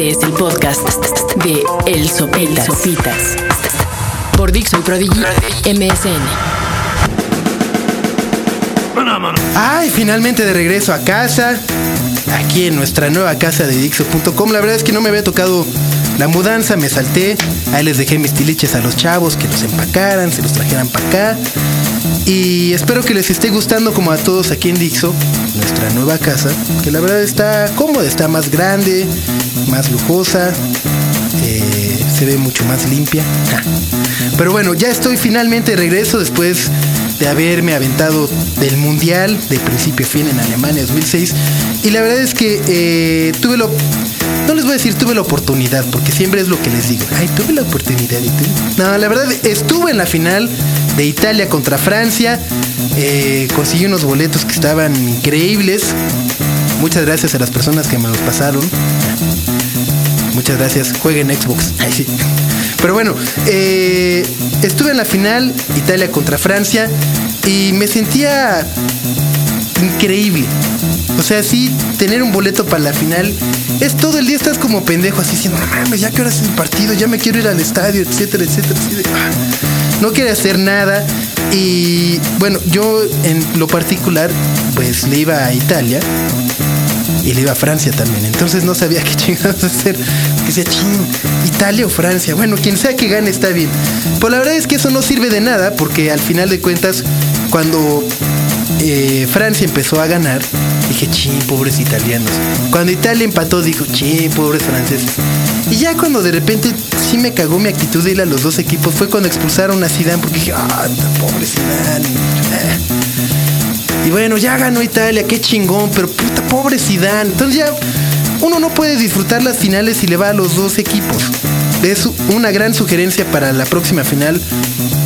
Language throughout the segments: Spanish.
Este es el podcast de El Sopitas. Sopitas. Por Dixo y Prodigy MSN. Ay, finalmente de regreso a casa. Aquí en nuestra nueva casa de Dixo.com. La verdad es que no me había tocado la mudanza, me salté. Ahí les dejé mis tiliches a los chavos que los empacaran, se los trajeran para acá. Y espero que les esté gustando como a todos aquí en Dixo, nuestra nueva casa, que la verdad está cómoda, está más grande, más lujosa, eh, se ve mucho más limpia. Pero bueno, ya estoy finalmente de regreso después de haberme aventado del Mundial de principio a fin en Alemania 2006. Y la verdad es que eh, tuve lo... No les voy a decir tuve la oportunidad, porque siempre es lo que les digo. Ay, tuve la oportunidad. Y tuve... No, la verdad estuve en la final de Italia contra Francia. Eh, conseguí unos boletos que estaban increíbles. Muchas gracias a las personas que me los pasaron. Muchas gracias. Jueguen Xbox. Ay, sí. Pero bueno, eh, estuve en la final, Italia contra Francia, y me sentía increíble. O sea, sí, tener un boleto para la final es todo el día estás como pendejo, así diciendo, ya que hora es el partido, ya me quiero ir al estadio, etcétera, etcétera. De, ah, no quiere hacer nada. Y bueno, yo en lo particular, pues le iba a Italia y le iba a Francia también. Entonces no sabía qué chingados hacer. Que decía, ching, Italia o Francia. Bueno, quien sea que gane está bien. Pues la verdad es que eso no sirve de nada porque al final de cuentas, cuando eh, Francia empezó a ganar, dije, ching, pobres italianos. Cuando Italia empató, dijo, ching, pobres franceses. Y ya cuando de repente sí me cagó mi actitud de ir a los dos equipos, fue cuando expulsaron a Zidane porque dije, ah, pobre Zidane. Y bueno, ya ganó Italia, qué chingón, pero puta, pobre Zidane. Entonces ya uno no puede disfrutar las finales si le va a los dos equipos. Es una gran sugerencia para la próxima final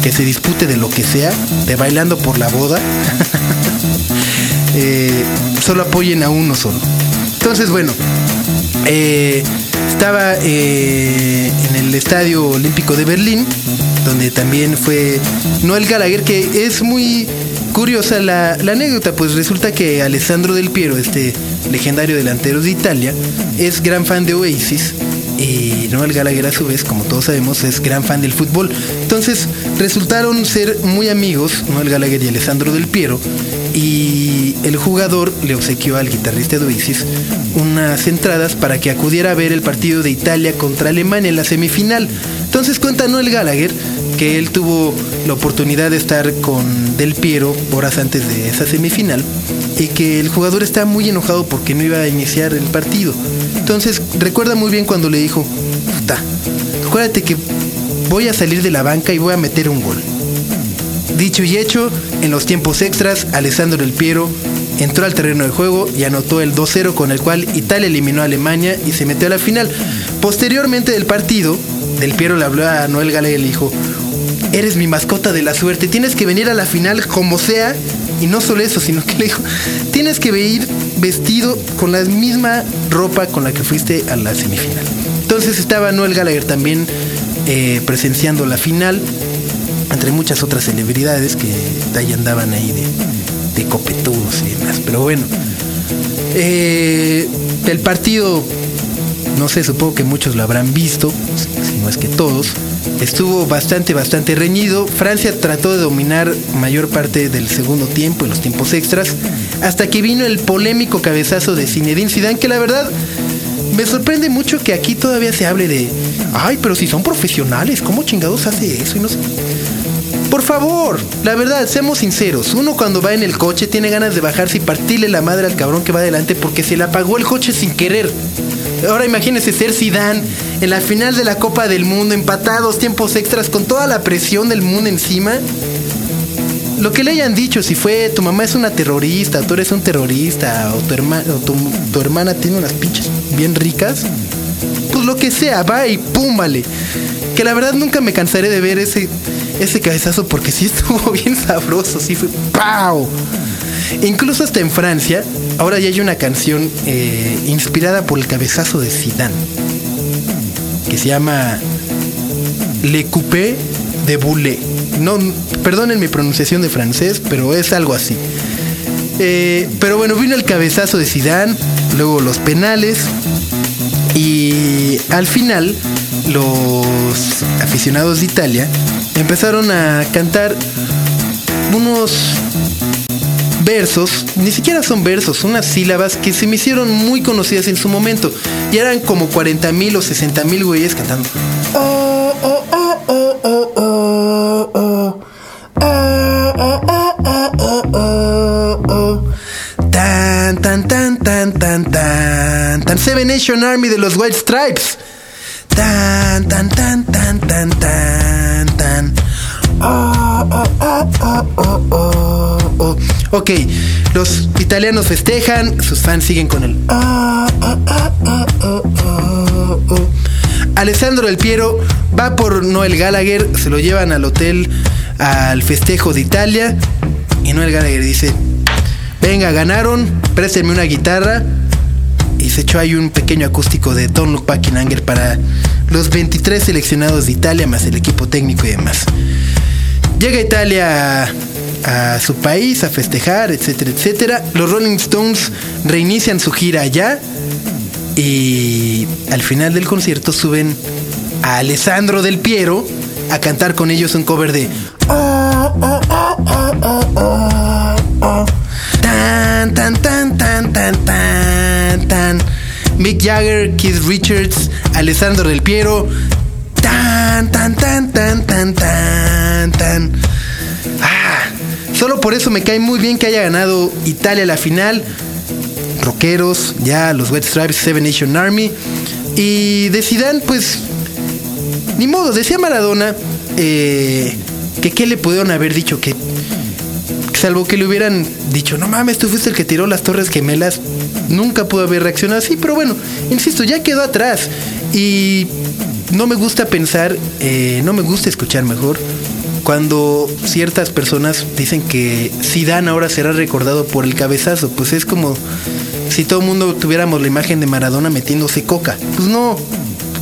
que se dispute de lo que sea, de bailando por la boda. eh, solo apoyen a uno solo. Entonces, bueno, eh, estaba eh, en el Estadio Olímpico de Berlín, donde también fue Noel Gallagher, que es muy curiosa la, anécdota, pues resulta que Alessandro Del Piero, este legendario delantero de Italia, es gran fan de Oasis y Noel Gallagher a su vez, como todos sabemos, es gran fan del fútbol. Entonces resultaron ser muy amigos, Noel Gallagher y Alessandro Del Piero, y el jugador le obsequió al guitarrista de Oasis unas entradas para que acudiera a ver el partido de Italia contra Alemania en la semifinal. Entonces cuenta Noel Gallagher que él tuvo la oportunidad de estar con Del Piero horas antes de esa semifinal y que el jugador está muy enojado porque no iba a iniciar el partido. Entonces recuerda muy bien cuando le dijo, puta, acuérdate que voy a salir de la banca y voy a meter un gol. Dicho y hecho, en los tiempos extras, Alessandro Del Piero entró al terreno de juego y anotó el 2-0 con el cual Italia eliminó a Alemania y se metió a la final. Posteriormente del partido, Del Piero le habló a Noel Gallagher y le dijo, eres mi mascota de la suerte, tienes que venir a la final como sea. Y no solo eso, sino que le dijo, tienes que ir vestido con la misma ropa con la que fuiste a la semifinal. Entonces estaba Noel Gallagher también eh, presenciando la final, entre muchas otras celebridades que ahí andaban ahí de, de copetudos y demás. Pero bueno, eh, el partido, no sé, supongo que muchos lo habrán visto, si no es que todos estuvo bastante, bastante reñido. Francia trató de dominar mayor parte del segundo tiempo, en los tiempos extras, hasta que vino el polémico cabezazo de Zinedine Zidane, que la verdad me sorprende mucho que aquí todavía se hable de, ay, pero si son profesionales, ¿cómo chingados hace eso? Y no sé. Por favor, la verdad, seamos sinceros. Uno cuando va en el coche tiene ganas de bajarse y partirle la madre al cabrón que va adelante porque se le apagó el coche sin querer. Ahora imagínense ser Zidane en la final de la Copa del Mundo, empatados, tiempos extras, con toda la presión del mundo encima. Lo que le hayan dicho, si fue tu mamá es una terrorista, tú eres un terrorista, o tu, herma, o tu, tu hermana tiene unas pinches bien ricas, pues lo que sea, va y púmbale. Que la verdad nunca me cansaré de ver ese, ese cabezazo porque sí estuvo bien sabroso, sí fue ¡pau! Incluso hasta en Francia, ahora ya hay una canción eh, inspirada por el cabezazo de Zidane, que se llama Le Coupé de Boulet. No, perdonen mi pronunciación de francés, pero es algo así. Eh, pero bueno, vino el cabezazo de Zidane, luego los penales y al final los aficionados de Italia empezaron a cantar unos versos, ni siquiera son versos, unas sílabas que se me hicieron muy conocidas en su momento. Y eran como 40 mil o 60 mil güeyes cantando. Tan, tan, tan, tan, tan, tan, tan. Seven Nation Army de los White Stripes. Tan, tan, tan, tan, tan, tan, tan. Ok, los italianos festejan, sus fans siguen con el. Alessandro del Piero va por Noel Gallagher, se lo llevan al hotel al festejo de Italia y Noel Gallagher dice, venga, ganaron, préstenme una guitarra y se echó ahí un pequeño acústico de Don't Look Back in Anger para los 23 seleccionados de Italia más el equipo técnico y demás. Llega Italia a, su país a festejar, etcétera, etcétera. Los Rolling Stones reinician su gira allá y al final del concierto suben a Alessandro del Piero a cantar con ellos un cover de tan tan tan tan tan tan tan Mick Jagger, Keith Richards, Alessandro del Piero solo por eso me cae muy bien que haya ganado Italia la final rockeros, ya los White Stripes, Seven Nation Army. Y de Zidane, pues, ni modo, decía Maradona eh, que qué le pudieron haber dicho, que salvo que le hubieran dicho, no mames, tú fuiste el que tiró las torres gemelas, nunca pudo haber reaccionado así, pero bueno, insisto, ya quedó atrás. Y no me gusta pensar, eh, no me gusta escuchar mejor cuando ciertas personas dicen que Zidane ahora será recordado por el cabezazo, pues es como si todo el mundo tuviéramos la imagen de Maradona metiéndose coca. Pues no,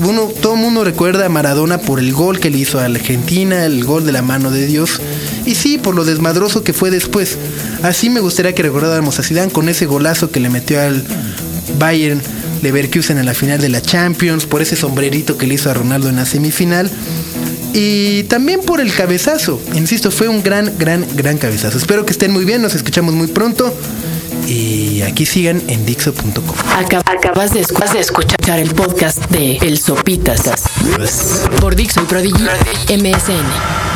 uno, todo el mundo recuerda a Maradona por el gol que le hizo a Argentina, el gol de la mano de Dios, y sí, por lo desmadroso que fue después. Así me gustaría que recordáramos a Zidane con ese golazo que le metió al Bayern Leverkusen en la final de la Champions, por ese sombrerito que le hizo a Ronaldo en la semifinal. Y también por el cabezazo. Insisto, fue un gran, gran, gran cabezazo. Espero que estén muy bien, nos escuchamos muy pronto. Y aquí sigan en Dixo.com. Acabas de, escuchar el podcast de El Sopitas por Dixo y Prodigy MSN.